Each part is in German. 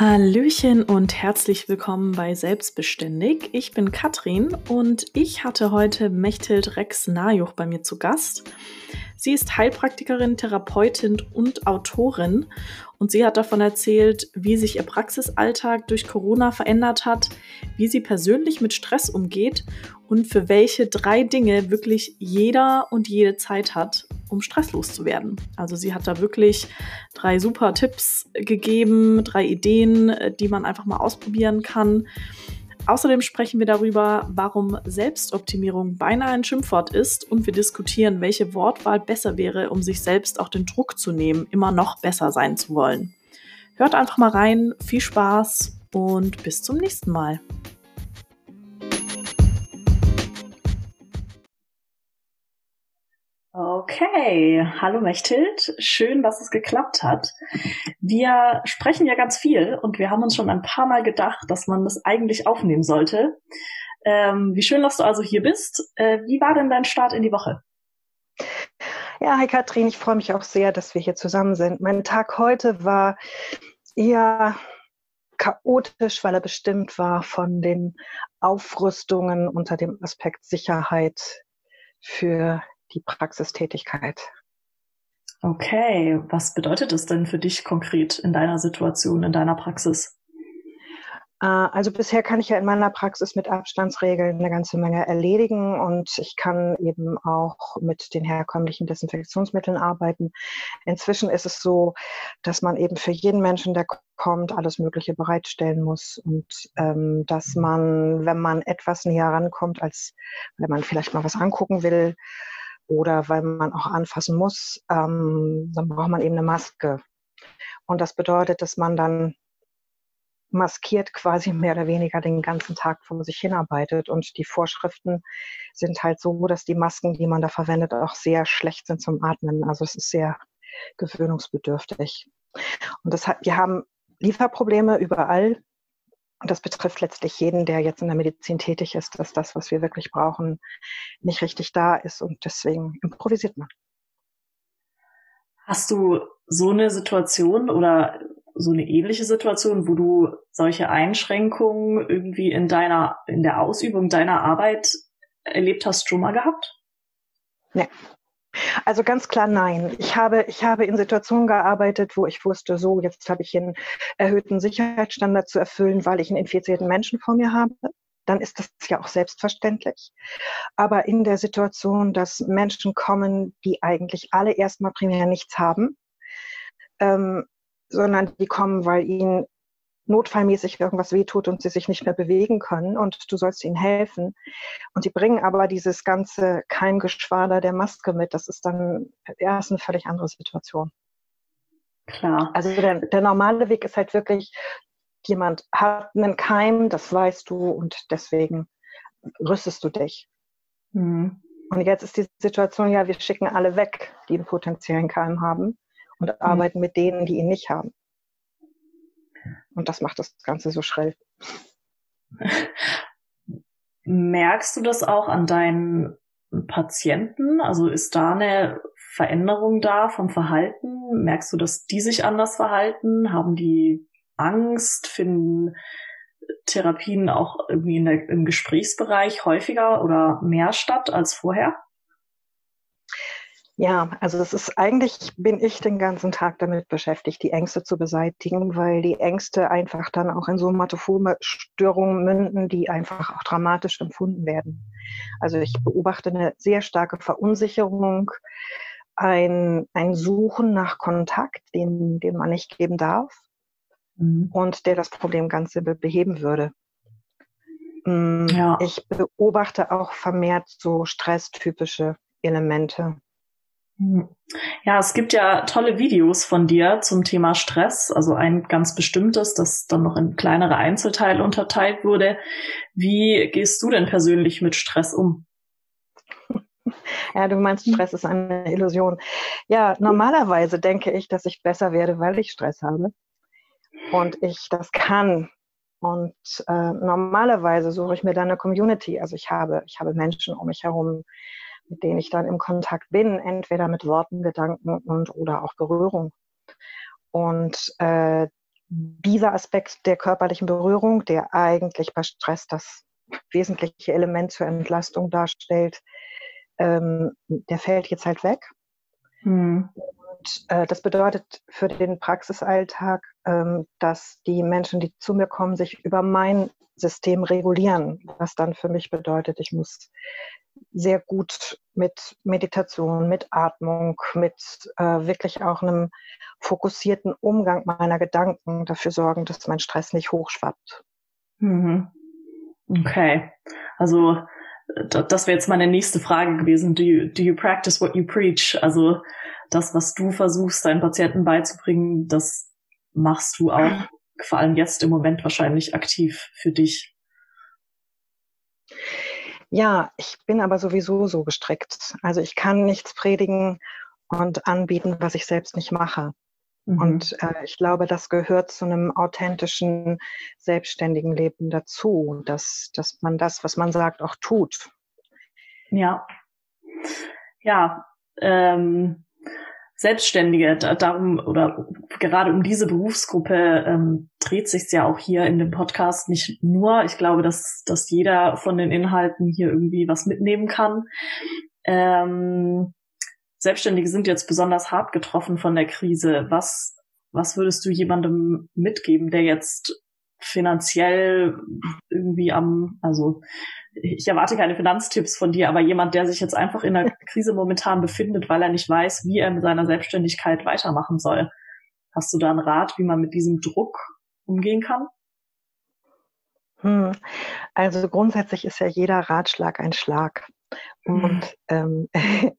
Hallöchen und herzlich willkommen bei Selbstbeständig. Ich bin Katrin und ich hatte heute Mechthild Rex Najuch bei mir zu Gast. Sie ist Heilpraktikerin, Therapeutin und Autorin und sie hat davon erzählt, wie sich ihr Praxisalltag durch Corona verändert hat, wie sie persönlich mit Stress umgeht und für welche drei Dinge wirklich jeder und jede Zeit hat, um stresslos zu werden. Also sie hat da wirklich drei super Tipps gegeben, drei Ideen, die man einfach mal ausprobieren kann. Außerdem sprechen wir darüber, warum Selbstoptimierung beinahe ein Schimpfwort ist und wir diskutieren, welche Wortwahl besser wäre, um sich selbst auch den Druck zu nehmen, immer noch besser sein zu wollen. Hört einfach mal rein, viel Spaß und bis zum nächsten Mal. Okay, hallo Mechthild. Schön, dass es geklappt hat. Wir sprechen ja ganz viel und wir haben uns schon ein paar Mal gedacht, dass man das eigentlich aufnehmen sollte. Ähm, wie schön, dass du also hier bist. Äh, wie war denn dein Start in die Woche? Ja, hi Katrin, ich freue mich auch sehr, dass wir hier zusammen sind. Mein Tag heute war eher chaotisch, weil er bestimmt war von den Aufrüstungen unter dem Aspekt Sicherheit für die Praxistätigkeit. Okay, was bedeutet es denn für dich konkret in deiner Situation, in deiner Praxis? Äh, also bisher kann ich ja in meiner Praxis mit Abstandsregeln eine ganze Menge erledigen und ich kann eben auch mit den herkömmlichen Desinfektionsmitteln arbeiten. Inzwischen ist es so, dass man eben für jeden Menschen, der kommt, alles Mögliche bereitstellen muss und ähm, dass man, wenn man etwas näher rankommt, als wenn man vielleicht mal was angucken will, oder weil man auch anfassen muss, ähm, dann braucht man eben eine Maske. Und das bedeutet, dass man dann maskiert quasi mehr oder weniger den ganzen Tag vor sich hinarbeitet. Und die Vorschriften sind halt so, dass die Masken, die man da verwendet, auch sehr schlecht sind zum Atmen. Also es ist sehr gewöhnungsbedürftig. Und das hat, wir haben Lieferprobleme überall. Und das betrifft letztlich jeden, der jetzt in der Medizin tätig ist, dass das, was wir wirklich brauchen, nicht richtig da ist. Und deswegen improvisiert man. Hast du so eine Situation oder so eine ähnliche Situation, wo du solche Einschränkungen irgendwie in deiner, in der Ausübung deiner Arbeit erlebt hast, schon mal gehabt? Nee, also ganz klar nein. Ich habe, ich habe in Situationen gearbeitet, wo ich wusste, so, jetzt habe ich einen erhöhten Sicherheitsstandard zu erfüllen, weil ich einen infizierten Menschen vor mir habe. Dann ist das ja auch selbstverständlich. Aber in der Situation, dass Menschen kommen, die eigentlich alle erstmal primär nichts haben, ähm, sondern die kommen, weil ihnen notfallmäßig irgendwas wehtut und sie sich nicht mehr bewegen können und du sollst ihnen helfen. Und die bringen aber dieses ganze Keimgeschwader der Maske mit. Das ist dann erst eine völlig andere Situation. Klar. Also der, der normale Weg ist halt wirklich, jemand hat einen Keim, das weißt du und deswegen rüstest du dich. Mhm. Und jetzt ist die Situation, ja, wir schicken alle weg, die einen potenziellen Keim haben und mhm. arbeiten mit denen, die ihn nicht haben. Und das macht das Ganze so schrill. Merkst du das auch an deinen Patienten? Also ist da eine Veränderung da vom Verhalten? Merkst du, dass die sich anders verhalten? Haben die Angst? Finden Therapien auch irgendwie der, im Gesprächsbereich häufiger oder mehr statt als vorher? Ja, also es ist eigentlich, bin ich den ganzen Tag damit beschäftigt, die Ängste zu beseitigen, weil die Ängste einfach dann auch in somatophome Störungen münden, die einfach auch dramatisch empfunden werden. Also ich beobachte eine sehr starke Verunsicherung, ein, ein Suchen nach Kontakt, den, den man nicht geben darf mhm. und der das Problem ganz simpel beheben würde. Mm, ja. Ich beobachte auch vermehrt so stresstypische Elemente. Ja, es gibt ja tolle Videos von dir zum Thema Stress, also ein ganz bestimmtes, das dann noch in kleinere Einzelteile unterteilt wurde. Wie gehst du denn persönlich mit Stress um? Ja, du meinst, Stress ist eine Illusion. Ja, normalerweise denke ich, dass ich besser werde, weil ich Stress habe und ich das kann. Und äh, normalerweise suche ich mir dann eine Community. Also ich habe, ich habe Menschen um mich herum, mit denen ich dann im Kontakt bin, entweder mit Worten, Gedanken und oder auch Berührung. Und äh, dieser Aspekt der körperlichen Berührung, der eigentlich bei Stress das wesentliche Element zur Entlastung darstellt, ähm, der fällt jetzt halt weg. Hm. Und äh, das bedeutet für den Praxisalltag, dass die Menschen, die zu mir kommen, sich über mein System regulieren, was dann für mich bedeutet, ich muss sehr gut mit Meditation, mit Atmung, mit äh, wirklich auch einem fokussierten Umgang meiner Gedanken dafür sorgen, dass mein Stress nicht hochschwappt. Mhm. Okay, also das wäre jetzt meine nächste Frage gewesen. Do you, do you practice what you preach? Also das, was du versuchst, deinen Patienten beizubringen, das machst du auch vor allem jetzt im Moment wahrscheinlich aktiv für dich. Ja, ich bin aber sowieso so gestrickt. Also ich kann nichts predigen und anbieten, was ich selbst nicht mache. Mhm. Und äh, ich glaube, das gehört zu einem authentischen, selbstständigen Leben dazu, dass, dass man das, was man sagt, auch tut. Ja. Ja. Ähm, Selbstständige, da, darum oder gerade um diese Berufsgruppe ähm, dreht sich ja auch hier in dem Podcast nicht nur. Ich glaube, dass, dass jeder von den Inhalten hier irgendwie was mitnehmen kann. Ähm, Selbstständige sind jetzt besonders hart getroffen von der Krise. Was, was würdest du jemandem mitgeben, der jetzt finanziell irgendwie am, also ich erwarte keine Finanztipps von dir, aber jemand, der sich jetzt einfach in der Krise momentan befindet, weil er nicht weiß, wie er mit seiner Selbstständigkeit weitermachen soll. Hast du da einen Rat, wie man mit diesem Druck umgehen kann? Hm. Also grundsätzlich ist ja jeder Ratschlag ein Schlag. Mhm. Und ähm,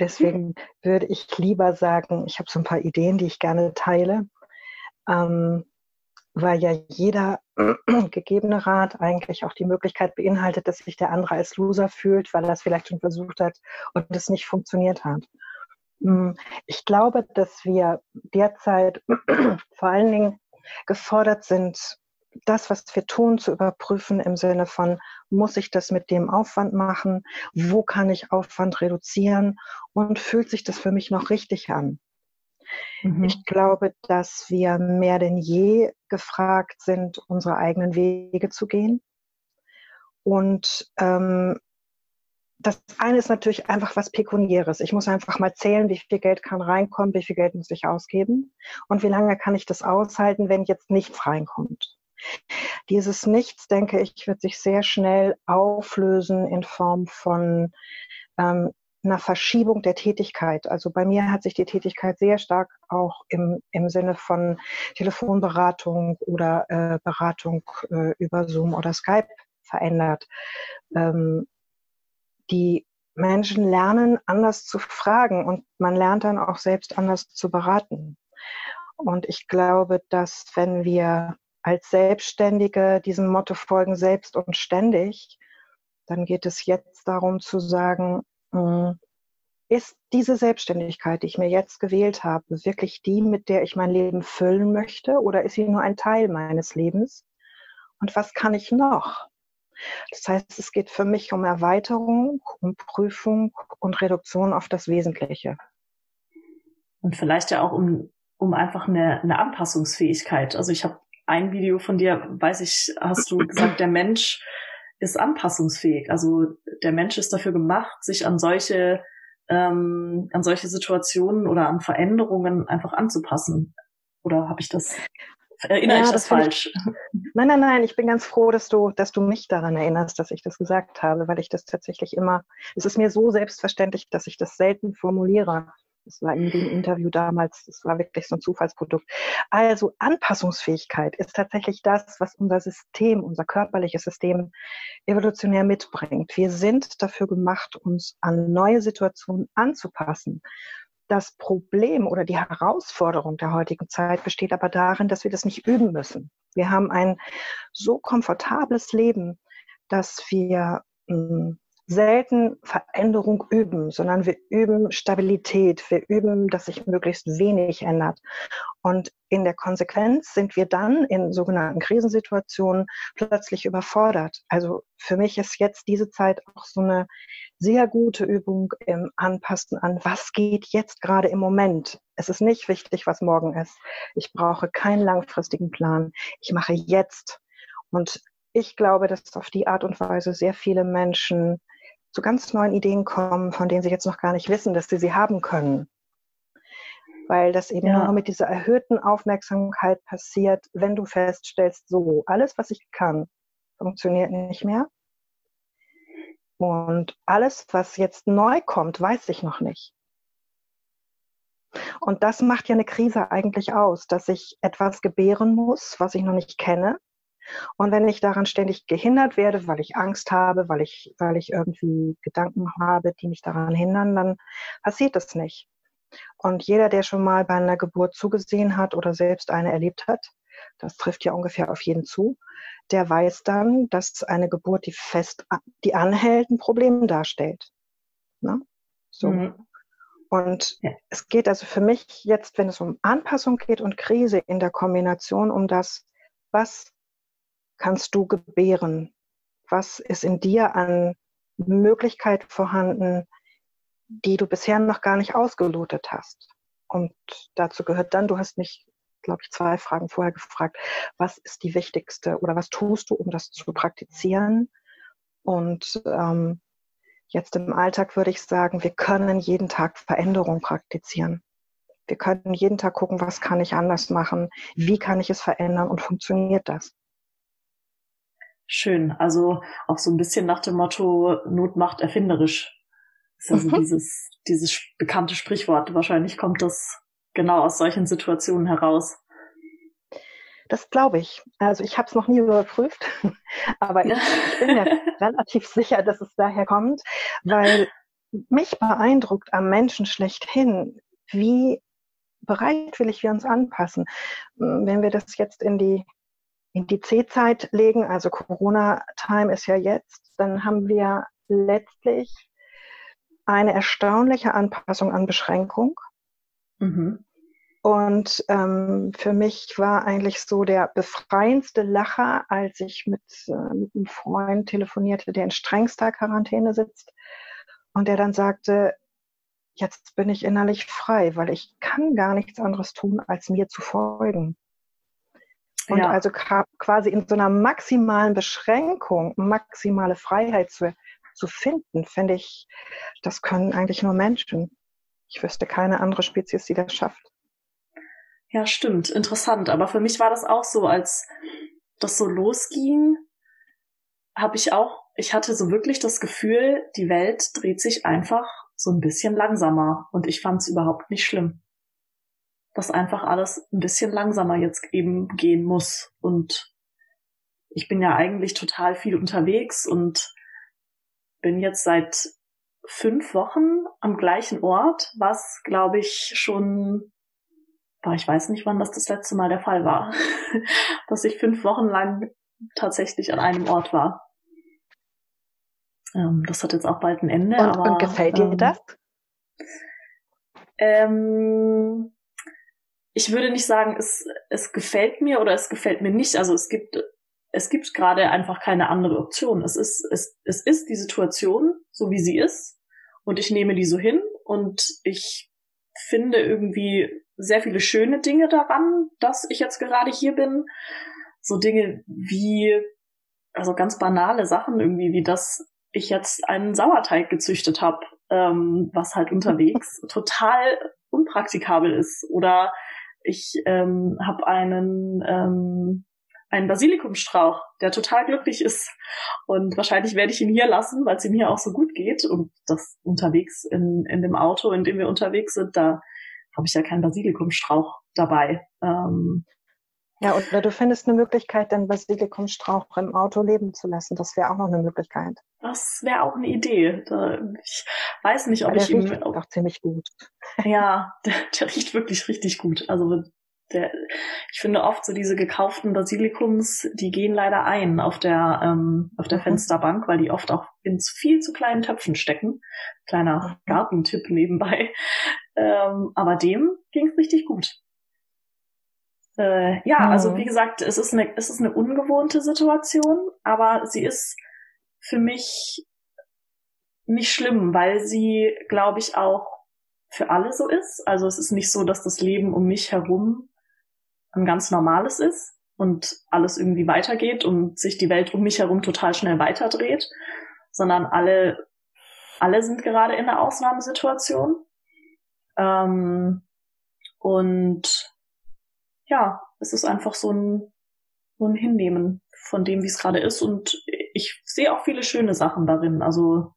deswegen würde ich lieber sagen, ich habe so ein paar Ideen, die ich gerne teile, ähm, weil ja jeder gegebene Rat eigentlich auch die Möglichkeit beinhaltet, dass sich der andere als Loser fühlt, weil er es vielleicht schon versucht hat und es nicht funktioniert hat. Hm, ich glaube, dass wir derzeit vor allen Dingen gefordert sind, das, was wir tun, zu überprüfen im Sinne von, muss ich das mit dem Aufwand machen? Wo kann ich Aufwand reduzieren? Und fühlt sich das für mich noch richtig an? Mhm. Ich glaube, dass wir mehr denn je gefragt sind, unsere eigenen Wege zu gehen. Und ähm, das eine ist natürlich einfach was Pekuniäres. Ich muss einfach mal zählen, wie viel Geld kann reinkommen, wie viel Geld muss ich ausgeben und wie lange kann ich das aushalten, wenn jetzt nichts reinkommt. Dieses Nichts, denke ich, wird sich sehr schnell auflösen in Form von ähm, einer Verschiebung der Tätigkeit. Also bei mir hat sich die Tätigkeit sehr stark auch im, im Sinne von Telefonberatung oder äh, Beratung äh, über Zoom oder Skype verändert. Ähm, die Menschen lernen anders zu fragen und man lernt dann auch selbst anders zu beraten. Und ich glaube, dass wenn wir als Selbstständige diesem Motto folgen, selbst und ständig, dann geht es jetzt darum zu sagen, ist diese Selbstständigkeit, die ich mir jetzt gewählt habe, wirklich die, mit der ich mein Leben füllen möchte oder ist sie nur ein Teil meines Lebens? Und was kann ich noch? Das heißt, es geht für mich um Erweiterung, um Prüfung und Reduktion auf das Wesentliche. Und vielleicht ja auch um, um einfach eine, eine Anpassungsfähigkeit. Also ich habe ein Video von dir, weiß ich, hast du gesagt, der Mensch ist anpassungsfähig. Also der Mensch ist dafür gemacht, sich an solche ähm, an solche Situationen oder an Veränderungen einfach anzupassen. Oder habe ich das Erinnere ja, ich das, das falsch? Ich, nein, nein, nein. Ich bin ganz froh, dass du, dass du mich daran erinnerst, dass ich das gesagt habe, weil ich das tatsächlich immer, es ist mir so selbstverständlich, dass ich das selten formuliere. Das war in dem Interview damals, das war wirklich so ein Zufallsprodukt. Also Anpassungsfähigkeit ist tatsächlich das, was unser System, unser körperliches System evolutionär mitbringt. Wir sind dafür gemacht, uns an neue Situationen anzupassen. Das Problem oder die Herausforderung der heutigen Zeit besteht aber darin, dass wir das nicht üben müssen. Wir haben ein so komfortables Leben, dass wir mh, hm, selten Veränderung üben, sondern wir üben Stabilität, wir üben, dass sich möglichst wenig ändert. Und in der Konsequenz sind wir dann in sogenannten Krisensituationen plötzlich überfordert. Also für mich ist jetzt diese Zeit auch so eine sehr gute Übung im Anpassen an, was geht jetzt gerade im Moment. Es ist nicht wichtig, was morgen ist. Ich brauche keinen langfristigen Plan. Ich mache jetzt. Und ich glaube, dass auf die Art und Weise sehr viele Menschen zu ganz neuen Ideen kommen, von denen sie jetzt noch gar nicht wissen, dass sie sie haben können. Weil das eben ja. nur mit dieser erhöhten Aufmerksamkeit passiert, wenn du feststellst, so, alles, was ich kann, funktioniert nicht mehr. Und alles, was jetzt neu kommt, weiß ich noch nicht. Und das macht ja eine Krise eigentlich aus, dass ich etwas gebären muss, was ich noch nicht kenne, und wenn ich daran ständig gehindert werde, weil ich Angst habe, weil ich, weil ich irgendwie Gedanken habe, die mich daran hindern, dann passiert das nicht. Und jeder, der schon mal bei einer Geburt zugesehen hat oder selbst eine erlebt hat, das trifft ja ungefähr auf jeden zu, der weiß dann, dass eine Geburt, die fest, die anhält, ein Problem darstellt. Ne? So. Mhm. Und es geht also für mich jetzt, wenn es um Anpassung geht und Krise in der Kombination um das, was kannst du gebären? Was ist in dir an Möglichkeit vorhanden, die du bisher noch gar nicht ausgelotet hast? Und dazu gehört dann, du hast mich, glaube ich, zwei Fragen vorher gefragt, was ist die wichtigste oder was tust du, um das zu praktizieren? Und ähm, jetzt im Alltag würde ich sagen, wir können jeden Tag Veränderung praktizieren. Wir können jeden Tag gucken, was kann ich anders machen, wie kann ich es verändern und funktioniert das? Schön. Also auch so ein bisschen nach dem Motto, Not macht erfinderisch. Das ist also mhm. dieses, dieses bekannte Sprichwort. Wahrscheinlich kommt das genau aus solchen Situationen heraus. Das glaube ich. Also ich habe es noch nie überprüft, aber ich, ich bin mir relativ sicher, dass es daher kommt, weil mich beeindruckt am Menschen schlechthin, wie bereitwillig wir uns anpassen. Wenn wir das jetzt in die in die C-Zeit legen, also Corona-Time ist ja jetzt, dann haben wir letztlich eine erstaunliche Anpassung an Beschränkung. Mhm. Und ähm, für mich war eigentlich so der befreiendste Lacher, als ich mit, äh, mit einem Freund telefonierte, der in strengster Quarantäne sitzt und der dann sagte, jetzt bin ich innerlich frei, weil ich kann gar nichts anderes tun, als mir zu folgen. Und ja. also quasi in so einer maximalen Beschränkung, maximale Freiheit zu, zu finden, finde ich, das können eigentlich nur Menschen. Ich wüsste keine andere Spezies, die das schafft. Ja, stimmt. Interessant. Aber für mich war das auch so, als das so losging, habe ich auch, ich hatte so wirklich das Gefühl, die Welt dreht sich einfach so ein bisschen langsamer. Und ich fand es überhaupt nicht schlimm dass einfach alles ein bisschen langsamer jetzt eben gehen muss. Und ich bin ja eigentlich total viel unterwegs und bin jetzt seit fünf Wochen am gleichen Ort, was glaube ich schon, boah, ich weiß nicht, wann das das letzte Mal der Fall war, dass ich fünf Wochen lang tatsächlich an einem Ort war. Ähm, das hat jetzt auch bald ein Ende. Und, aber, und gefällt dir ähm, das? Ähm, ich würde nicht sagen, es, es gefällt mir oder es gefällt mir nicht. Also es gibt, es gibt gerade einfach keine andere Option. Es ist, es, es ist die Situation, so wie sie ist. Und ich nehme die so hin und ich finde irgendwie sehr viele schöne Dinge daran, dass ich jetzt gerade hier bin. So Dinge wie, also ganz banale Sachen irgendwie, wie dass ich jetzt einen Sauerteig gezüchtet habe, ähm, was halt unterwegs total unpraktikabel ist. Oder ich ähm, habe einen ähm, einen Basilikumstrauch, der total glücklich ist. Und wahrscheinlich werde ich ihn hier lassen, weil es ihm hier auch so gut geht. Und das unterwegs in, in dem Auto, in dem wir unterwegs sind, da habe ich ja keinen Basilikumstrauch dabei. Ähm, ja, oder du findest eine Möglichkeit, den Basilikumstrauch im Auto leben zu lassen. Das wäre auch noch eine Möglichkeit. Das wäre auch eine Idee. ich weiß nicht, ob ja, ich ihn. Der riecht auch ziemlich gut. Ja, der, der riecht wirklich richtig gut. Also der, ich finde oft so diese gekauften Basilikums, die gehen leider ein auf der ähm, auf der mhm. Fensterbank, weil die oft auch in viel zu kleinen Töpfen stecken. Kleiner mhm. Gartentipp nebenbei. Ähm, aber dem ging es richtig gut. Äh, ja, mhm. also wie gesagt, es ist, eine, es ist eine ungewohnte Situation, aber sie ist für mich nicht schlimm, weil sie, glaube ich, auch für alle so ist. Also es ist nicht so, dass das Leben um mich herum ein ganz normales ist und alles irgendwie weitergeht und sich die Welt um mich herum total schnell weiterdreht, sondern alle, alle sind gerade in einer Ausnahmesituation. Ähm, und ja, es ist einfach so ein, so ein Hinnehmen von dem, wie es gerade ist. Und ich sehe auch viele schöne Sachen darin. Also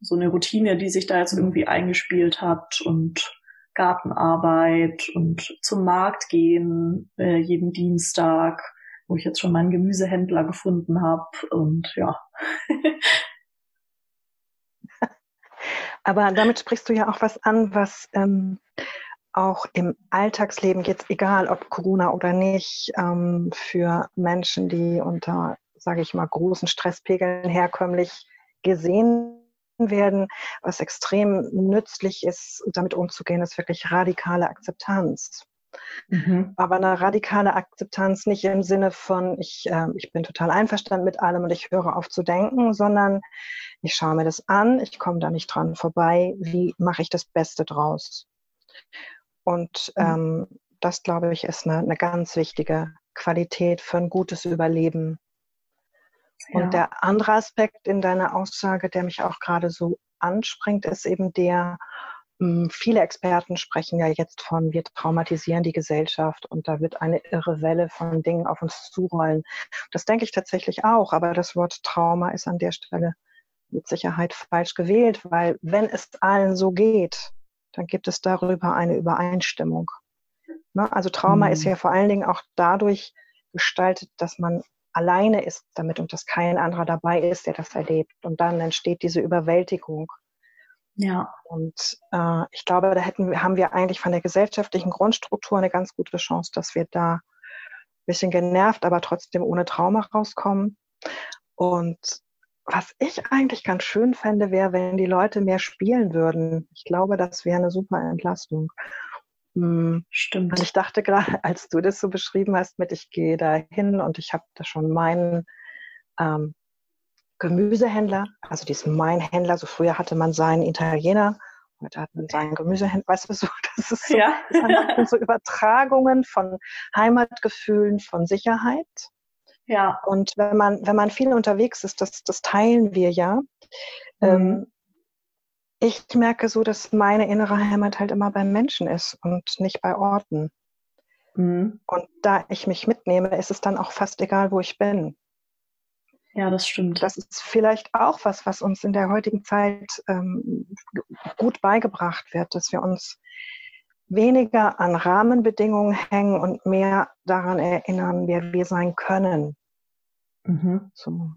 so eine Routine, die sich da jetzt irgendwie eingespielt hat und Gartenarbeit und zum Markt gehen äh, jeden Dienstag, wo ich jetzt schon meinen Gemüsehändler gefunden habe und ja. Aber damit sprichst du ja auch was an, was ähm, auch im Alltagsleben, jetzt egal ob Corona oder nicht, ähm, für Menschen, die unter, sage ich mal, großen Stresspegeln herkömmlich gesehen werden, was extrem nützlich ist, damit umzugehen, ist wirklich radikale Akzeptanz. Mhm. Aber eine radikale Akzeptanz nicht im Sinne von, ich, äh, ich bin total einverstanden mit allem und ich höre auf zu denken, sondern ich schaue mir das an, ich komme da nicht dran vorbei, wie mache ich das Beste draus? Und mhm. ähm, das, glaube ich, ist eine, eine ganz wichtige Qualität für ein gutes Überleben und der andere Aspekt in deiner Aussage, der mich auch gerade so anspringt, ist eben der, hm, viele Experten sprechen ja jetzt von, wir traumatisieren die Gesellschaft und da wird eine irre Welle von Dingen auf uns zurollen. Das denke ich tatsächlich auch, aber das Wort Trauma ist an der Stelle mit Sicherheit falsch gewählt, weil wenn es allen so geht, dann gibt es darüber eine Übereinstimmung. Ne? Also Trauma mhm. ist ja vor allen Dingen auch dadurch gestaltet, dass man alleine ist damit und dass kein anderer dabei ist, der das erlebt. Und dann entsteht diese Überwältigung. Ja. Und äh, ich glaube, da hätten, haben wir eigentlich von der gesellschaftlichen Grundstruktur eine ganz gute Chance, dass wir da ein bisschen genervt, aber trotzdem ohne Trauma rauskommen. Und was ich eigentlich ganz schön fände, wäre, wenn die Leute mehr spielen würden. Ich glaube, das wäre eine super Entlastung. Hm, Stimmt. Und ich dachte gerade, als du das so beschrieben hast, mit ich gehe da hin und ich habe da schon meinen ähm, Gemüsehändler, also diesen mein Händler, so früher hatte man seinen Italiener, heute hat man seinen Gemüsehändler, weißt du so, das ist so, ja. das so Übertragungen von Heimatgefühlen, von Sicherheit. Ja. Und wenn man, wenn man viel unterwegs ist, das, das teilen wir ja. Mhm. Ähm, ich merke so, dass meine innere Heimat halt immer beim Menschen ist und nicht bei Orten. Mhm. Und da ich mich mitnehme, ist es dann auch fast egal, wo ich bin. Ja, das stimmt. Das ist vielleicht auch was, was uns in der heutigen Zeit ähm, gut beigebracht wird, dass wir uns weniger an Rahmenbedingungen hängen und mehr daran erinnern, wer wir sein können. Mhm. So.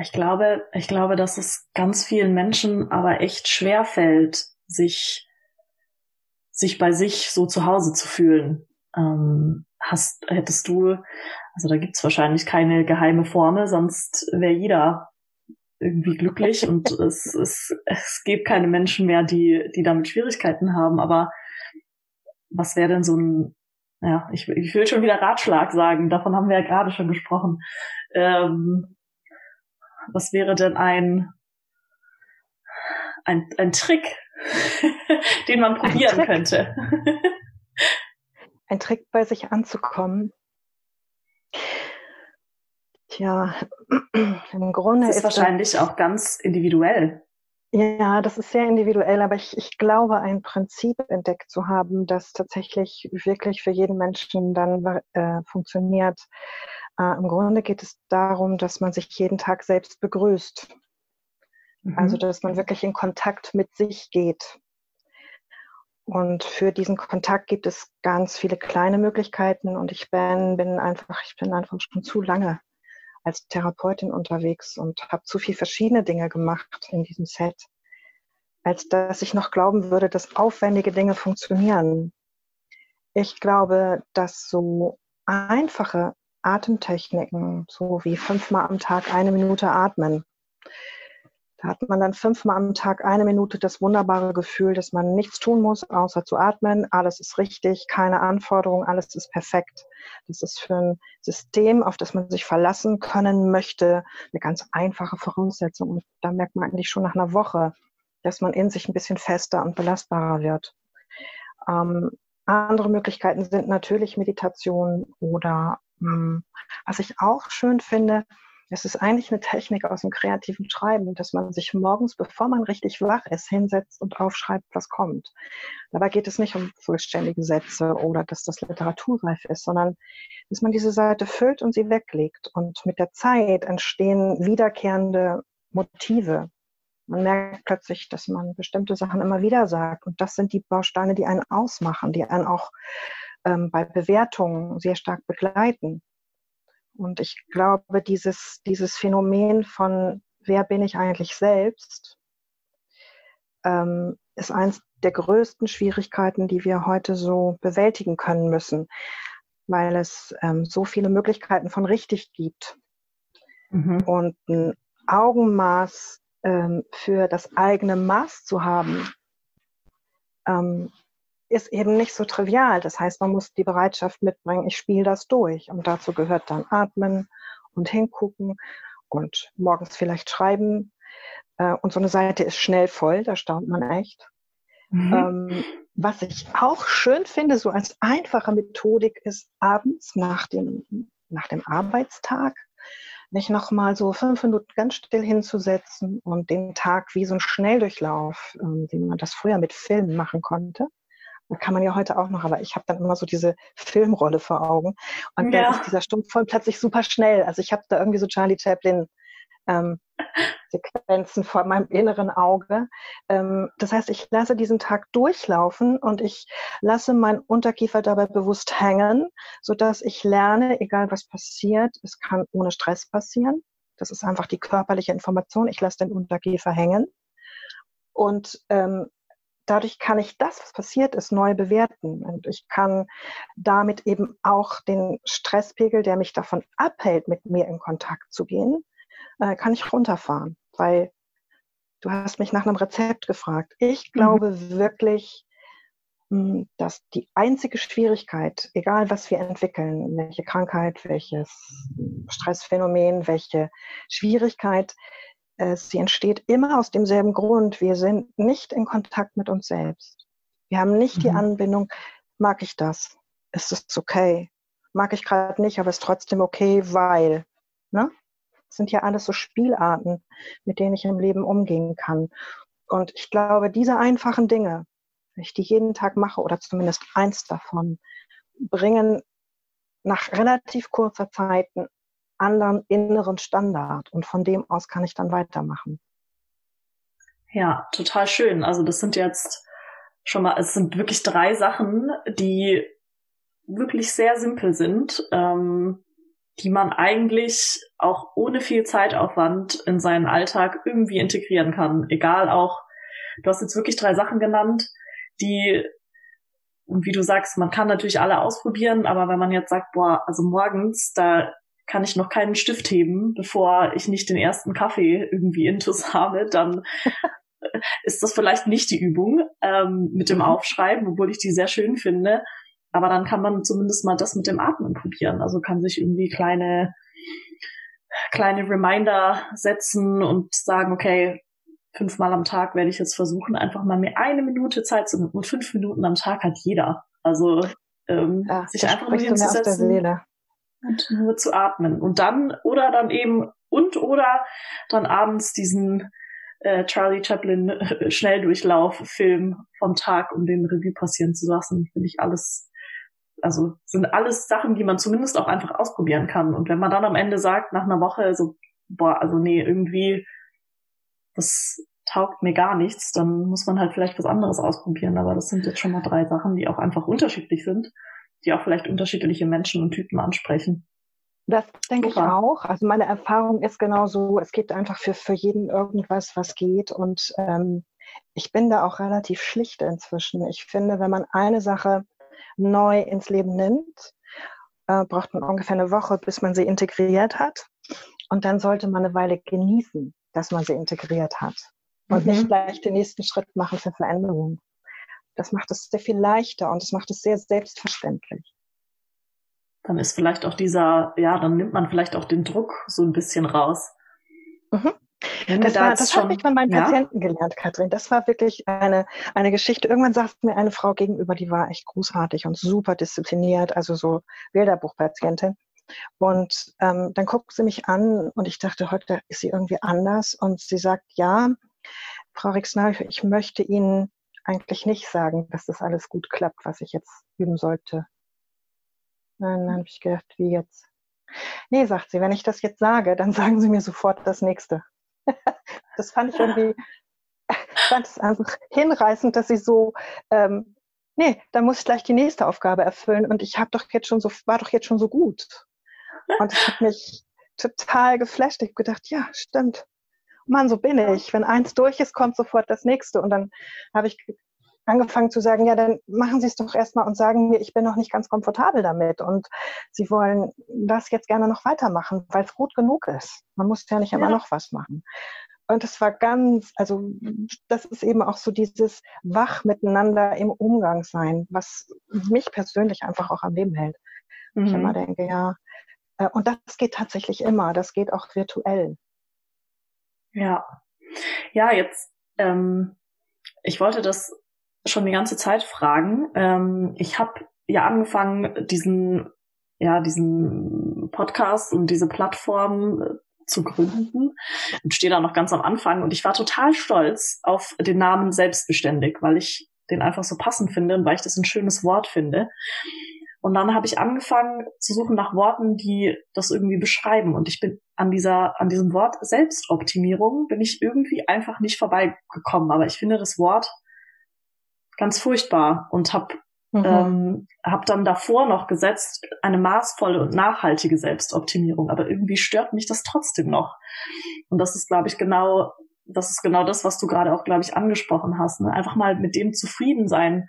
Ich glaube, ich glaube, dass es ganz vielen Menschen aber echt schwer fällt, sich, sich bei sich so zu Hause zu fühlen. Ähm, hast, hättest du, also da gibt's wahrscheinlich keine geheime Formel, sonst wäre jeder irgendwie glücklich und es, es, es gibt keine Menschen mehr, die, die damit Schwierigkeiten haben. Aber was wäre denn so ein, ja, ich, ich will schon wieder Ratschlag sagen, davon haben wir ja gerade schon gesprochen. Ähm, was wäre denn ein, ein, ein Trick, den man probieren könnte? ein Trick, bei sich anzukommen. Tja, im Grunde das ist, ist wahrscheinlich das, auch ganz individuell. Ja, das ist sehr individuell, aber ich, ich glaube, ein Prinzip entdeckt zu haben, das tatsächlich wirklich für jeden Menschen dann äh, funktioniert. Äh, Im Grunde geht es darum, dass man sich jeden Tag selbst begrüßt. Mhm. Also, dass man wirklich in Kontakt mit sich geht. Und für diesen Kontakt gibt es ganz viele kleine Möglichkeiten und ich bin, bin einfach, ich bin einfach schon zu lange als Therapeutin unterwegs und habe zu viel verschiedene Dinge gemacht in diesem Set, als dass ich noch glauben würde, dass aufwendige Dinge funktionieren. Ich glaube, dass so einfache Atemtechniken, so wie fünfmal am Tag eine Minute atmen, Da hat man dann fünfmal am Tag eine Minute das wunderbare Gefühl, dass man nichts tun muss, außer zu atmen. Alles ist richtig, keine Anforderungen, alles ist perfekt. Das ist für ein System, auf das man sich verlassen können möchte, eine ganz einfache Voraussetzung. Und da merkt man eigentlich schon nach einer Woche, dass man in sich ein bisschen fester und belastbarer wird. Ähm, andere Möglichkeiten sind natürlich Meditation oder mh, hm, was ich auch schön finde, es ist eigentlich eine Technik aus dem kreativen Schreiben, dass man sich morgens, bevor man richtig wach ist, hinsetzt und aufschreibt, was kommt. Dabei geht es nicht um vollständige Sätze oder dass das literaturreif ist, sondern dass man diese Seite füllt und sie weglegt. Und mit der Zeit entstehen wiederkehrende Motive. Man merkt plötzlich, dass man bestimmte Sachen immer wieder sagt. Und das sind die Bausteine, die einen ausmachen, die einen auch ähm, bei Bewertungen sehr stark begleiten. Und ich glaube, dieses, dieses Phänomen von, wer bin ich eigentlich selbst, ähm, ist eines der größten Schwierigkeiten, die wir heute so bewältigen können müssen, weil es ähm, so viele Möglichkeiten von richtig gibt. Mhm. Und ein Augenmaß ähm, für das eigene Maß zu haben, ähm, ist eben nicht so trivial. Das heißt, man muss die Bereitschaft mitbringen, ich spiele das durch. Und dazu gehört dann Atmen und hingucken und morgens vielleicht schreiben. Äh, und so eine Seite ist schnell voll, da staunt man echt. Mhm. Ähm, was ich auch schön finde, so als einfache Methodik, ist abends nach dem, nach dem Arbeitstag mich nochmal so fünf Minuten ganz still hinzusetzen und den Tag wie so ein Schnelldurchlauf, ähm, wie man das früher mit Filmen machen konnte, kann man ja heute auch noch, aber ich habe dann immer so diese Filmrolle vor Augen. Und ja. dann ist dieser Stummfilm plötzlich super schnell. Also ich habe da irgendwie so Charlie Chaplin ähm, Sequenzen vor meinem inneren Auge. Ähm, das heißt, ich lasse diesen Tag durchlaufen und ich lasse meinen Unterkiefer dabei bewusst hängen, sodass ich lerne, egal was passiert, es kann ohne Stress passieren. Das ist einfach die körperliche Information. Ich lasse den Unterkiefer hängen. Und ähm, dadurch kann ich das, was passiert ist, neu bewerten. Und ich kann damit eben auch den Stresspegel, der mich davon abhält, mit mir in Kontakt zu gehen, äh, kann ich runterfahren. Weil du hast mich nach einem Rezept gefragt. Ich mhm. glaube mhm. wirklich, hm, dass die einzige Schwierigkeit, egal was wir entwickeln, welche Krankheit, welches Stressphänomen, welche Schwierigkeit, sie entsteht immer aus demselben Grund. Wir sind nicht in Kontakt mit uns selbst. Wir haben nicht mhm. die Anbindung, mag ich das? Ist es okay? Mag ich gerade nicht, aber ist trotzdem okay, weil. Ne? Das sind ja alles so Spielarten, mit denen ich im Leben umgehen kann. Und ich glaube, diese einfachen Dinge, wenn ich die jeden Tag mache oder zumindest eins davon, bringen nach relativ kurzer Zeit einen anderen inneren Standard und von dem aus kann ich dann weitermachen. Ja, total schön. Also das sind jetzt schon mal, es sind wirklich drei Sachen, die wirklich sehr simpel sind, ähm, die man eigentlich auch ohne viel Zeitaufwand in seinen Alltag irgendwie integrieren kann. Egal auch, du hast jetzt wirklich drei Sachen genannt, die und wie du sagst, man kann natürlich alle ausprobieren, aber wenn man jetzt sagt, boah, also morgens, da kann ich noch keinen Stift heben, bevor ich nicht den ersten Kaffee irgendwie intus habe, dann ist das vielleicht nicht die Übung ähm, mit dem mhm. Aufschreiben, obwohl ich die sehr schön finde. Aber dann kann man zumindest mal das mit dem Atmen probieren. Also kann sich irgendwie kleine, kleine Reminder setzen und sagen, okay, fünfmal am Tag werde ich jetzt versuchen, einfach mal mir eine Minute Zeit zu nehmen. Und fünf Minuten am Tag hat jeder. Also ähm, ja, sich einfach nur hinzusetzen und nur zu atmen. Und dann, oder dann eben, und oder dann abends diesen äh, Charlie Chaplin äh, Schnelldurchlauf-Film vom Tag, um den Revue passieren zu lassen, finde ich alles, also sind alles Sachen, die man zumindest auch einfach ausprobieren kann. Und wenn man dann am Ende sagt, nach einer Woche, so, boah, also nee, irgendwie, das taugt mir gar nichts, dann muss man halt vielleicht was anderes ausprobieren. Aber das sind jetzt schon mal drei Sachen, die auch einfach unterschiedlich sind die auch vielleicht unterschiedliche Menschen und Typen ansprechen. Das denke Super. ich auch. Also meine Erfahrung ist genau so, es gibt einfach für, für jeden irgendwas, was geht. Und ähm, ich bin da auch relativ schlicht inzwischen. Ich finde, wenn man eine Sache neu ins Leben nimmt, äh, braucht man ungefähr eine Woche, bis man sie integriert hat. Und dann sollte man eine Weile genießen. dass man sie integriert hat und mhm. nicht gleich den nächsten Schritt machen für Veränderung. Das macht es sehr viel leichter und es macht es sehr selbstverständlich. Dann ist vielleicht auch dieser, ja, dann nimmt man vielleicht auch den Druck so ein bisschen raus. Mhm. Das, war, das habe ich von meinen ja? Patienten gelernt, Katrin. Das war wirklich eine, eine Geschichte. Irgendwann sagte mir eine Frau gegenüber, die war echt großartig und super diszipliniert, also so Bilderbuchpatientin. Und ähm, dann guckt sie mich an und ich dachte, heute ist sie irgendwie anders. Und sie sagt, ja, Frau Rixnal, ich möchte Ihnen eigentlich nicht sagen, dass das alles gut klappt, was ich jetzt üben sollte. Dann habe ich gedacht, wie jetzt? Nee, sagt sie, wenn ich das jetzt sage, dann sagen Sie mir sofort das nächste. das fand ich irgendwie, ich fand es einfach hinreißend, dass sie so, ähm, nee, da muss ich gleich die nächste Aufgabe erfüllen und ich habe doch jetzt schon so, war doch jetzt schon so gut. Und das hat mich total geflasht. Ich habe gedacht, ja, stimmt. Mann, so bin ich. Wenn eins durch ist, kommt sofort das nächste. Und dann habe ich angefangen zu sagen, ja, dann machen Sie es doch erstmal und sagen mir, ich bin noch nicht ganz komfortabel damit und Sie wollen das jetzt gerne noch weitermachen, weil es gut genug ist. Man muss ja nicht immer ja. noch was machen. Und es war ganz, also das ist eben auch so dieses wach miteinander im Umgang sein, was mich persönlich einfach auch am Leben hält. Mhm. Ich immer denke, ja, äh, und das geht tatsächlich immer, das geht auch virtuell. Ja, ja, jetzt, ähm, ich wollte das schon die ganze Zeit fragen. Ähm, ich habe ja angefangen, diesen, ja, diesen Podcast und diese Plattform äh, zu gründen und stehe da noch ganz am Anfang und ich war total stolz auf den Namen selbstbeständig, weil ich den einfach so passend finde und weil ich das ein schönes Wort finde. Und dann habe ich angefangen zu suchen nach Worten, die das irgendwie beschreiben. Und ich bin an dieser, an diesem Wort Selbstoptimierung bin ich irgendwie einfach nicht vorbeigekommen. Aber ich finde das Wort ganz furchtbar und habe mhm. ähm, hab dann davor noch gesetzt eine maßvolle und nachhaltige Selbstoptimierung. Aber irgendwie stört mich das trotzdem noch. Und das ist, glaube ich, genau, das ist genau das, was du gerade auch, glaube ich, angesprochen hast. Ne? Einfach mal mit dem zufrieden sein,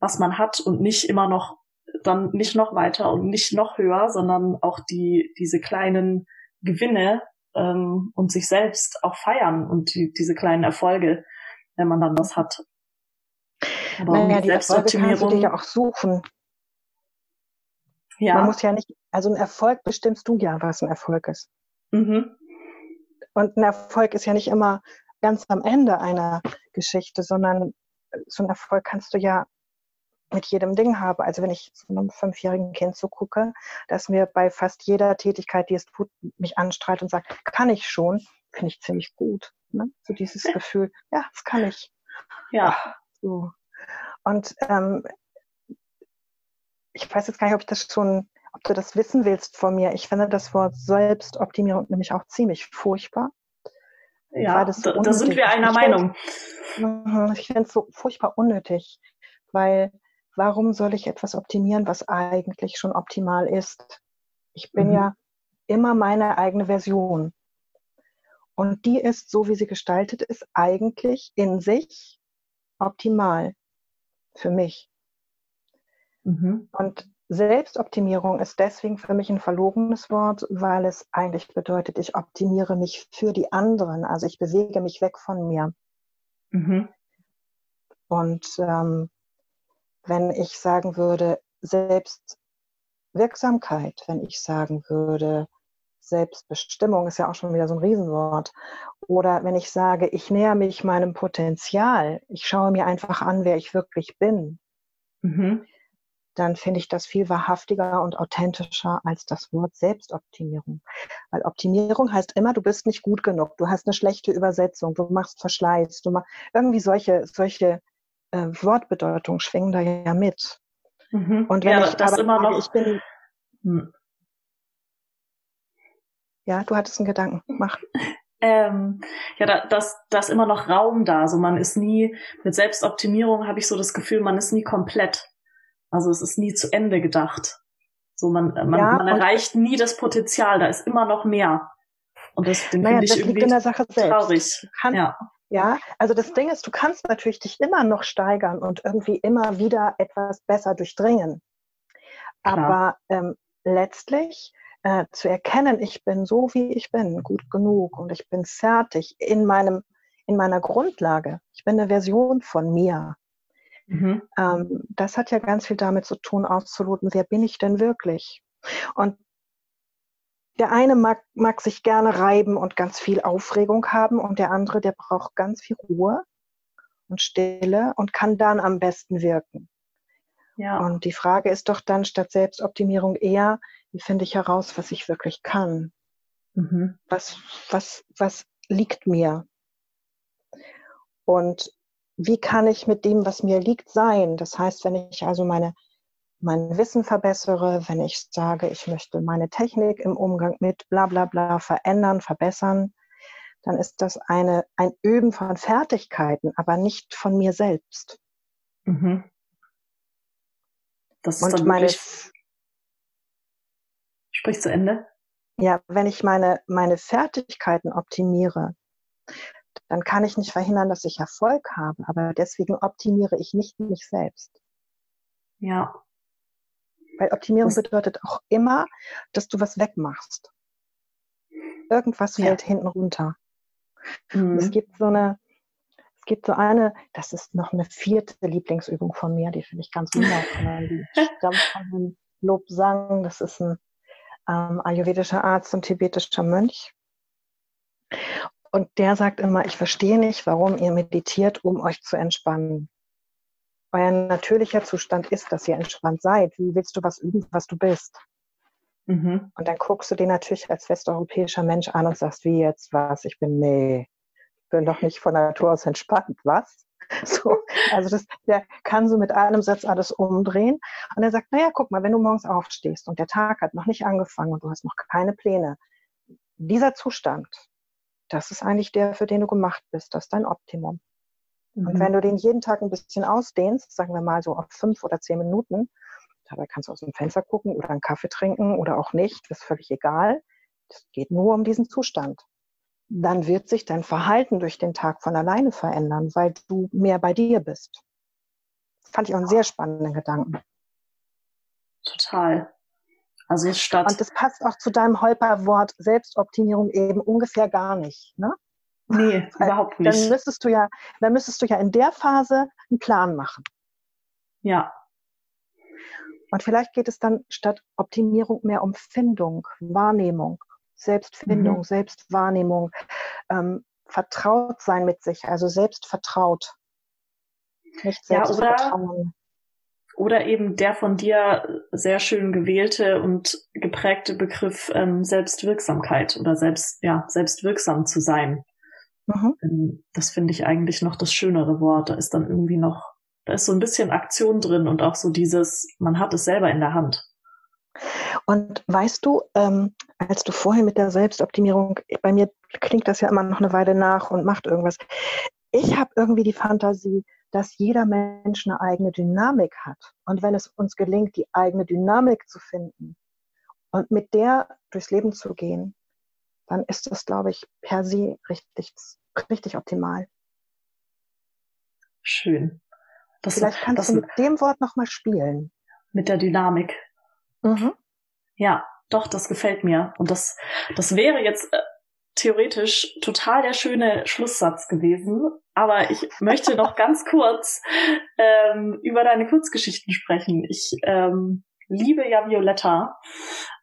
was man hat und nicht immer noch dann nicht noch weiter und nicht noch höher, sondern auch die, diese kleinen Gewinne ähm, und sich selbst auch feiern und die, diese kleinen Erfolge, wenn man dann was hat. Aber naja, die Erfolge kannst du dir ja auch suchen. Ja. Man muss ja nicht, also ein Erfolg bestimmst du ja, was ein Erfolg ist. Mhm. Und ein Erfolg ist ja nicht immer ganz am Ende einer Geschichte, sondern so ein Erfolg kannst du ja mit jedem Ding habe. Also wenn ich zu einem fünfjährigen Kind so gucke, dass mir bei fast jeder Tätigkeit, die es tut, mich anstrahlt und sagt, kann ich schon, finde ich ziemlich gut. Ne? So dieses Gefühl, ja, das kann ich. Ja. So. Und ähm, ich weiß jetzt gar nicht, ob ich das schon, ob du das wissen willst von mir. Ich finde das Wort Selbstoptimierung nämlich auch ziemlich furchtbar. Ja, so da, da, sind wir einer ich Meinung. Find, mhm, ich finde es so furchtbar unnötig, weil warum soll ich etwas optimieren, was eigentlich schon optimal ist? Ich bin mhm. ja immer meine eigene Version. Und die ist, so wie sie gestaltet ist, eigentlich in sich optimal für mich. Mhm. Und Selbstoptimierung ist deswegen für mich ein verlogenes Wort, weil es eigentlich bedeutet, ich optimiere mich für die anderen. Also ich bewege mich weg von mir. Mhm. Und ähm, wenn ich sagen würde, Selbstwirksamkeit, wenn ich sagen würde, Selbstbestimmung ist ja auch schon wieder so ein Riesenwort. Oder wenn ich sage, ich näher mich meinem Potenzial, ich schaue mir einfach an, wer ich wirklich bin, mhm. dann finde ich das viel wahrhaftiger und authentischer als das Wort Selbstoptimierung. Weil Optimierung heißt immer, du bist nicht gut genug, du hast eine schlechte Übersetzung, du machst Verschleiß, du machst irgendwie solche, solche äh, Wortbedeutung schwingen da ja mit. Mhm. Und wenn ja, ich das immer noch, ich bin, hm. ja, du hattest einen Gedanken, mach. Ähm, ja, da, das, da ist immer noch Raum da. So, man ist nie, mit Selbstoptimierung habe ich so das Gefühl, man ist nie komplett. Also es ist nie zu Ende gedacht. So, man, äh, man, ja, man erreicht nie das Potenzial, da ist immer noch mehr. Und das, den naja, finde ich irgendwie traurig. Kann, ja. Ja, also das Ding ist, du kannst natürlich dich immer noch steigern und irgendwie immer wieder etwas besser durchdringen. Aber ähm, letztlich äh, zu erkennen, ich bin so, wie ich bin, gut genug und ich bin fertig in meinem, in meiner Grundlage. Ich bin eine Version von mir. Mhm. Ähm, das hat ja ganz viel damit zu tun, auszuloten, wer bin ich denn wirklich? Und der eine mag, mag sich gerne reiben und ganz viel Aufregung haben und der andere, der braucht ganz viel Ruhe und Stille und kann dann am besten wirken. Ja. Und die Frage ist doch dann statt Selbstoptimierung eher, wie finde ich heraus, was ich wirklich kann? Mhm. Was, was, was liegt mir? Und wie kann ich mit dem, was mir liegt, sein? Das heißt, wenn ich also meine, mein Wissen verbessere, wenn ich sage, ich möchte meine Technik im Umgang mit bla bla bla verändern, verbessern, dann ist das eine, ein Üben von Fertigkeiten, aber nicht von mir selbst. Mhm. Das ist Und dann meine, Sprich zu Ende. Ja, wenn ich meine, meine Fertigkeiten optimiere, dann kann ich nicht verhindern, dass ich Erfolg habe, aber deswegen optimiere ich nicht mich selbst. Ja. Weil Optimierung bedeutet auch immer, dass du was wegmachst. Irgendwas fällt ja. hinten runter. Mhm. Es gibt so eine, es gibt so eine, das ist noch eine vierte Lieblingsübung von mir, die finde ich ganz wundervoll. die stammt von Lobsang, das ist ein ähm, ayurvedischer Arzt und tibetischer Mönch. Und der sagt immer, ich verstehe nicht, warum ihr meditiert, um euch zu entspannen. Euer natürlicher Zustand ist, dass ihr entspannt seid. Wie willst du was üben, was du bist? Mhm. Und dann guckst du den natürlich als westeuropäischer Mensch an und sagst, wie jetzt was? Ich bin, nee, ich bin doch nicht von Natur aus entspannt. Was? So, also das, der kann so mit einem Satz alles umdrehen. Und er sagt, naja, guck mal, wenn du morgens aufstehst und der Tag hat noch nicht angefangen und du hast noch keine Pläne, dieser Zustand, das ist eigentlich der, für den du gemacht bist. Das ist dein Optimum. Mhm. Und wenn du den jeden Tag ein bisschen ausdehnst, sagen wir mal so auf fünf oder zehn Minuten, dabei kannst du aus dem Fenster gucken oder einen Kaffee trinken oder auch nicht, das ist völlig egal. Es geht nur um diesen Zustand dann wird sich dein Verhalten durch den Tag von alleine verändern, weil du mehr bei dir bist. Das fand ich auch einen sehr spannenden Gedanken. Total. Also statt. Und das passt auch zu deinem Holperwort Selbstoptimierung eben ungefähr gar nicht, ne? Nee, überhaupt nicht. Dann müsstest du ja, dann müsstest du ja in der Phase einen Plan machen. Ja. Und vielleicht geht es dann statt Optimierung mehr um Findung, Wahrnehmung. Selbstfindung, mhm. Selbstwahrnehmung, ähm, vertraut sein mit sich, also selbstvertraut. Nicht Selbstvertrauen. Ja, oder, oder eben der von dir sehr schön gewählte und geprägte Begriff ähm, Selbstwirksamkeit oder selbst, ja, selbstwirksam zu sein. Mhm. Das finde ich eigentlich noch das schönere Wort. Da ist dann irgendwie noch, da ist so ein bisschen Aktion drin und auch so dieses, man hat es selber in der Hand. Und weißt du, ähm, als du vorhin mit der Selbstoptimierung, bei mir klingt das ja immer noch eine Weile nach und macht irgendwas. Ich habe irgendwie die Fantasie, dass jeder Mensch eine eigene Dynamik hat. Und wenn es uns gelingt, die eigene Dynamik zu finden und mit der durchs Leben zu gehen, dann ist das, glaube ich, per se richtig, richtig optimal. Schön. Das, Vielleicht kannst das, du mit dem Wort nochmal spielen. Mit der Dynamik. Mhm. Ja, doch, das gefällt mir. Und das, das wäre jetzt äh, theoretisch total der schöne Schlusssatz gewesen. Aber ich möchte noch ganz kurz ähm, über deine Kurzgeschichten sprechen. Ich ähm, liebe ja Violetta.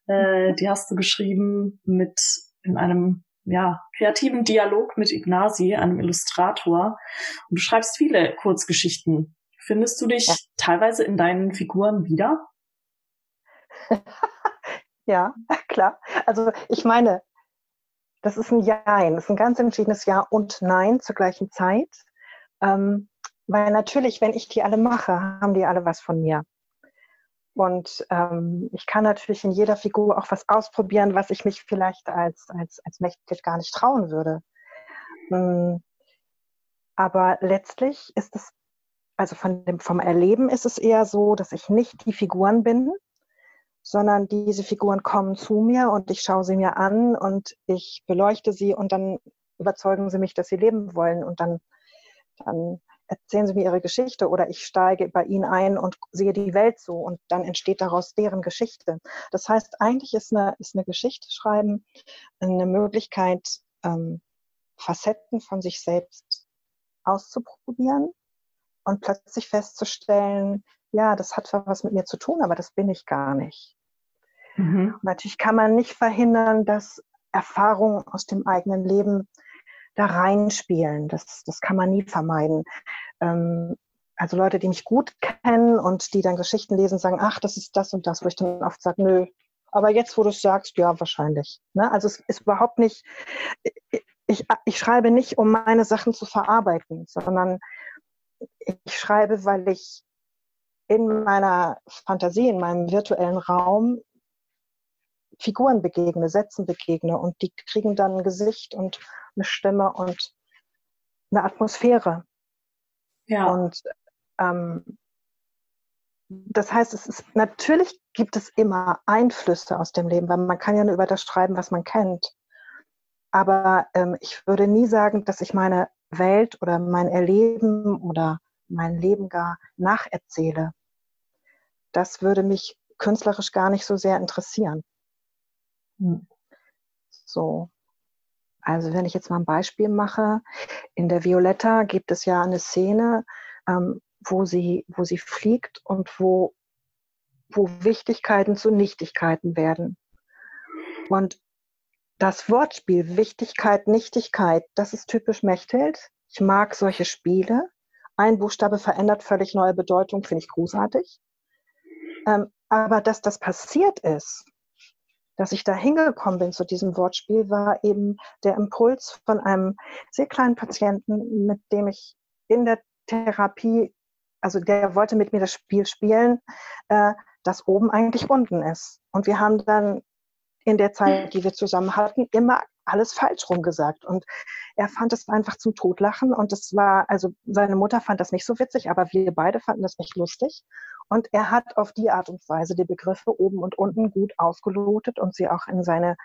Äh, die hast du geschrieben mit in einem ja, kreativen Dialog mit Ignasi, einem Illustrator. Und du schreibst viele Kurzgeschichten. Findest du dich ja. teilweise in deinen Figuren wieder? Ja, klar. Also ich meine, das ist ein Jein, das ist ein ganz entschiedenes Ja und Nein zur gleichen Zeit. Ähm, weil natürlich, wenn ich die alle mache, haben die alle was von mir. Und ähm, ich kann natürlich in jeder Figur auch was ausprobieren, was ich mich vielleicht als, als, als mächtig gar nicht trauen würde. Ähm, aber letztlich ist es, also von dem, vom Erleben ist es eher so, dass ich nicht die Figuren bin, sondern diese Figuren kommen zu mir und ich schaue sie mir an und ich beleuchte sie und dann überzeugen sie mich, dass sie leben wollen und dann, dann erzählen Sie mir Ihre Geschichte oder ich steige bei Ihnen ein und sehe die Welt so und dann entsteht daraus deren Geschichte. Das heißt, eigentlich ist eine, ist eine Geschichte schreiben eine Möglichkeit, ähm, Facetten von sich selbst auszuprobieren und plötzlich festzustellen, ja, das hat was mit mir zu tun, aber das bin ich gar nicht. Mhm. Natürlich kann man nicht verhindern, dass Erfahrungen aus dem eigenen Leben da reinspielen. Das, das kann man nie vermeiden. Ähm, also Leute, die mich gut kennen und die dann Geschichten lesen, sagen, ach, das ist das und das, wo ich dann oft sage, nö, aber jetzt, wo du es sagst, ja, wahrscheinlich. Ne? Also es ist überhaupt nicht, ich, ich schreibe nicht, um meine Sachen zu verarbeiten, sondern ich schreibe, weil ich in meiner Fantasie, in meinem virtuellen Raum Figuren begegne, Sätzen begegne und die kriegen dann ein Gesicht und eine Stimme und eine Atmosphäre. Ja. Und ähm, das heißt, es ist natürlich gibt es immer Einflüsse aus dem Leben, weil man kann ja nur über das schreiben, was man kennt. Aber ähm, ich würde nie sagen, dass ich meine Welt oder mein Erleben oder mein Leben gar nacherzähle. Das würde mich künstlerisch gar nicht so sehr interessieren. Hm. So. Also wenn ich jetzt mal ein Beispiel mache, in der Violetta gibt es ja eine Szene, ähm, wo, sie, wo sie fliegt und wo, wo Wichtigkeiten zu Nichtigkeiten werden. Und das Wortspiel Wichtigkeit, Nichtigkeit, das ist typisch Mechthild. Ich mag solche Spiele. Ein Buchstabe verändert völlig neue Bedeutung, finde ich großartig. Ähm, aber dass das passiert ist, dass ich da hingekommen bin zu diesem Wortspiel, war eben der Impuls von einem sehr kleinen Patienten, mit dem ich in der Therapie, also der wollte mit mir das Spiel spielen, äh, das oben eigentlich unten ist. Und wir haben dann in der Zeit, die wir zusammen hatten, immer alles falsch rumgesagt. Und er fand es einfach zum Totlachen. Und es war, also seine Mutter fand das nicht so witzig, aber wir beide fanden das echt lustig. Und er hat auf die Art und Weise die Begriffe oben und unten gut ausgelotet und sie auch in seine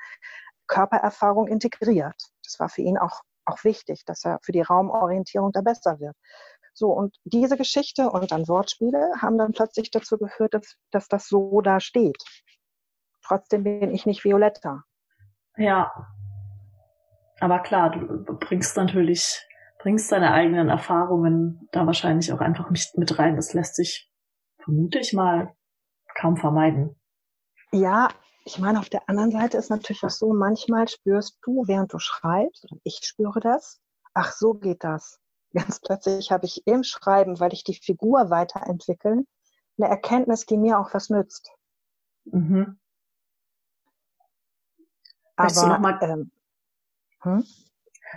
Körpererfahrung integriert. Das war für ihn auch, auch wichtig, dass er für die Raumorientierung da besser wird. So, und diese Geschichte und dann Wortspiele haben dann plötzlich dazu geführt, dass, dass das so da steht. Trotzdem bin ich nicht Violetta. Ja. Aber klar, du bringst natürlich, bringst deine eigenen Erfahrungen da wahrscheinlich auch einfach nicht mit rein. Das lässt sich, vermute ich mal, kaum vermeiden. Ja, ich meine, auf der anderen Seite ist natürlich auch so, manchmal spürst du, während du schreibst, oder ich spüre das, ach, so geht das. Ganz plötzlich habe ich im Schreiben, weil ich die Figur weiterentwickle, eine Erkenntnis, die mir auch was nützt. Mhm. Möchtest Aber, du noch mal, ähm, hm?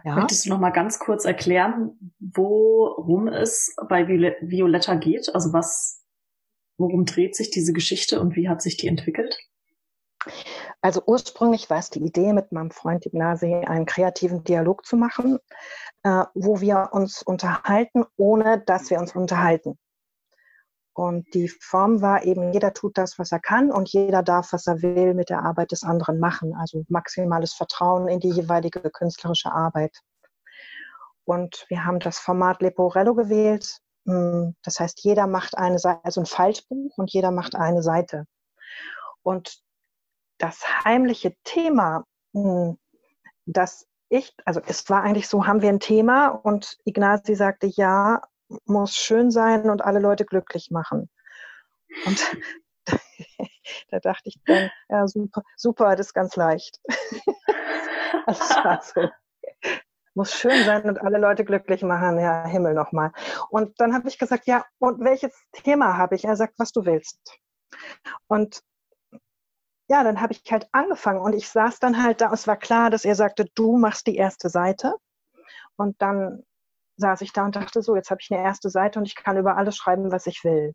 ja? Möchtest du noch mal ganz kurz erklären, worum es bei Violetta geht? Also was, worum dreht sich diese Geschichte und wie hat sich die entwickelt? Also ursprünglich war es die Idee, mit meinem Freund Ignasi einen kreativen Dialog zu machen, äh, wo wir uns unterhalten, ohne dass wir uns unterhalten. Und die Form war eben, jeder tut das, was er kann und jeder darf, was er will, mit der Arbeit des anderen machen. Also maximales Vertrauen in die jeweilige künstlerische Arbeit. Und wir haben das Format Leporello gewählt. Hm, das heißt, jeder macht eine Seite, also ein Faltbuch und jeder macht eine Seite. Und das heimliche Thema, hm, das ich, also es war eigentlich so, haben wir ein Thema und Ignasi sagte, ja, muss schön sein und alle Leute glücklich machen. Und da dachte ich dann, ja, super, super, das ist ganz leicht. das war so. Muss schön sein und alle Leute glücklich machen, ja, Himmel nochmal. Und dann habe ich gesagt, ja, und welches Thema habe ich? Er sagt, was du willst. Und ja, dann habe ich halt angefangen und ich saß dann halt da. Es war klar, dass er sagte, du machst die erste Seite. Und dann saß ich da und dachte, so, jetzt habe ich eine erste Seite und ich kann über alles schreiben, was ich will.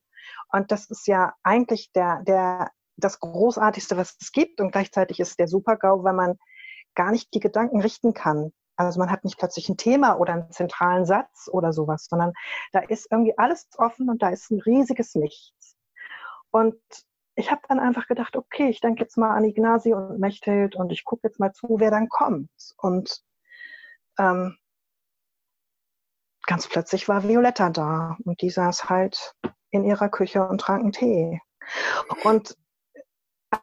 Und das ist ja eigentlich der, der, das Großartigste, was es gibt. Und gleichzeitig ist der Super-GAU, weil man gar nicht die Gedanken richten kann. Also man hat nicht plötzlich ein Thema oder einen zentralen Satz oder sowas, sondern da ist irgendwie alles offen und da ist ein riesiges Nichts. Und ich habe dann einfach gedacht, okay, ich denke jetzt mal an Ignasi und Mechthild und ich gucke jetzt mal zu, wer dann kommt. Und ähm, ganz plötzlich war Violetta da und die saß halt in ihrer Küche und trank einen Tee. Und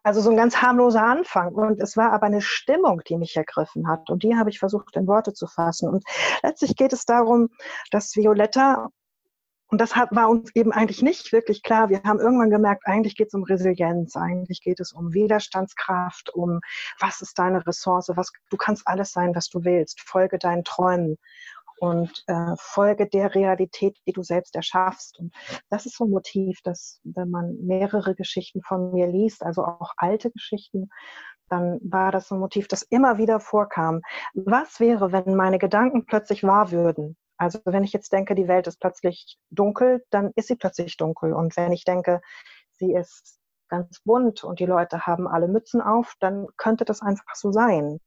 also so ein ganz harmloser Anfang. Und es war aber eine Stimmung, die mich ergriffen hat. Und die habe ich versucht in Worte zu fassen. Und letztlich geht es darum, dass Violetta, und das war uns eben eigentlich nicht wirklich klar, wir haben irgendwann gemerkt, eigentlich geht es um Resilienz, eigentlich geht es um Widerstandskraft, um was ist deine Ressource, was, du kannst alles sein, was du willst, folge deinen Träumen und äh, folge der Realität, die du selbst erschaffst. Und das ist so ein Motiv, dass wenn man mehrere Geschichten von mir liest, also auch alte Geschichten, dann war das ein Motiv, das immer wieder vorkam. Was wäre, wenn meine Gedanken plötzlich wahr würden? Also wenn ich jetzt denke, die Welt ist plötzlich dunkel, dann ist sie plötzlich dunkel. Und wenn ich denke, sie ist ganz bunt und die Leute haben alle Mützen auf, dann könnte das einfach so sein.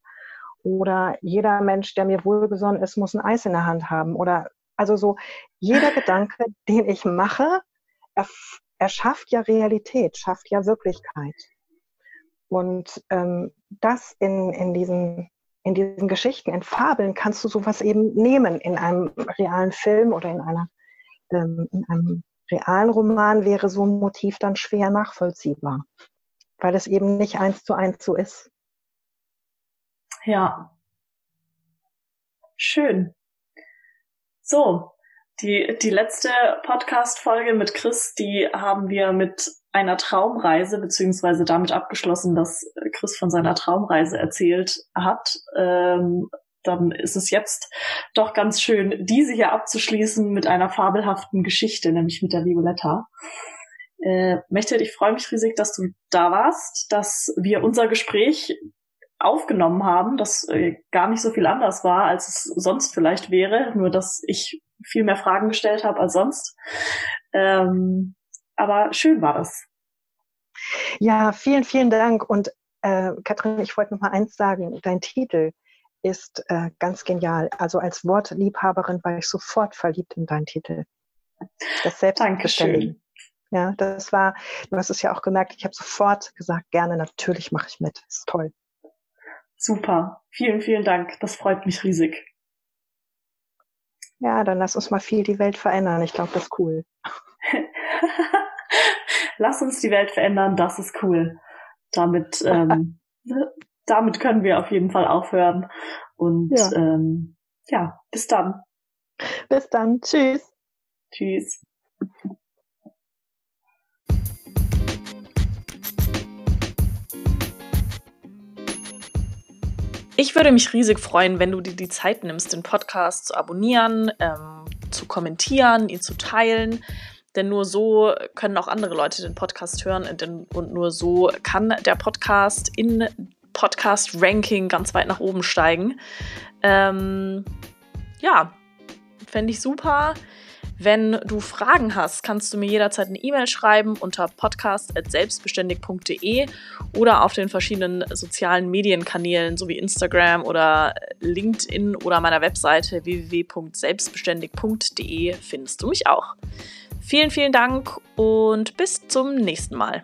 Oder jeder Mensch, der mir wohlgesonnen ist, muss ein Eis in der Hand haben. Oder also so jeder Gedanke, den ich mache, er, er ja Realität, schafft ja Wirklichkeit. Und ähm, das in, in, diesen, in diesen Geschichten, in Fabeln, kannst du sowas eben nehmen. In einem realen Film oder in, einer, ähm, in einem realen Roman wäre so ein Motiv dann schwer nachvollziehbar, weil es eben nicht eins zu eins so ist. Ja. Schön. So, die, die letzte Podcast-Folge mit Chris, die haben wir mit einer Traumreise, beziehungsweise damit abgeschlossen, dass Chris von seiner Traumreise erzählt hat. Ähm, dann ist es jetzt doch ganz schön, diese hier abzuschließen mit einer fabelhaften Geschichte, nämlich mit der Violetta. Äh, Mechthild, ich freue mich riesig, dass du da warst, dass wir unser Gespräch aufgenommen haben, das äh, gar nicht so viel anders war, als es sonst vielleicht wäre, nur dass ich viel mehr Fragen gestellt habe als sonst. Ähm, aber schön war das. Ja, vielen, vielen Dank. Und äh, Katrin, ich wollte noch mal eins sagen. Dein Titel ist äh, ganz genial. Also als Wortliebhaberin war ich sofort verliebt in deinen Titel. Das Selbstbeständigen. Ja, das war, du hast es ja auch gemerkt, ich habe sofort gesagt, gerne, natürlich mache ich mit. Ist toll. Super. Vielen, vielen Dank. Das freut mich riesig. Ja, dann lass uns mal viel die Welt verändern. Ich glaube, das ist cool. lass uns die Welt verändern, das ist cool. Damit, ähm, damit können wir auf jeden Fall aufhören. Und ja. Ähm, ja, bis dann. Bis dann. Tschüss. Tschüss. Ich würde mich riesig freuen, wenn du dir die Zeit nimmst, den Podcast zu abonnieren, ähm, zu kommentieren, ihn zu teilen. Denn nur so können auch andere Leute den Podcast hören und nur so kann der Podcast in Podcast-Ranking ganz weit nach oben steigen. Ähm, ja, fände ich super. Wenn du Fragen hast, kannst du mir jederzeit eine E-Mail schreiben unter podcast.selbstbeständig.de oder auf den verschiedenen sozialen Medienkanälen sowie Instagram oder LinkedIn oder meiner Webseite www.selbstbeständig.de findest du mich auch. Vielen, vielen Dank und bis zum nächsten Mal.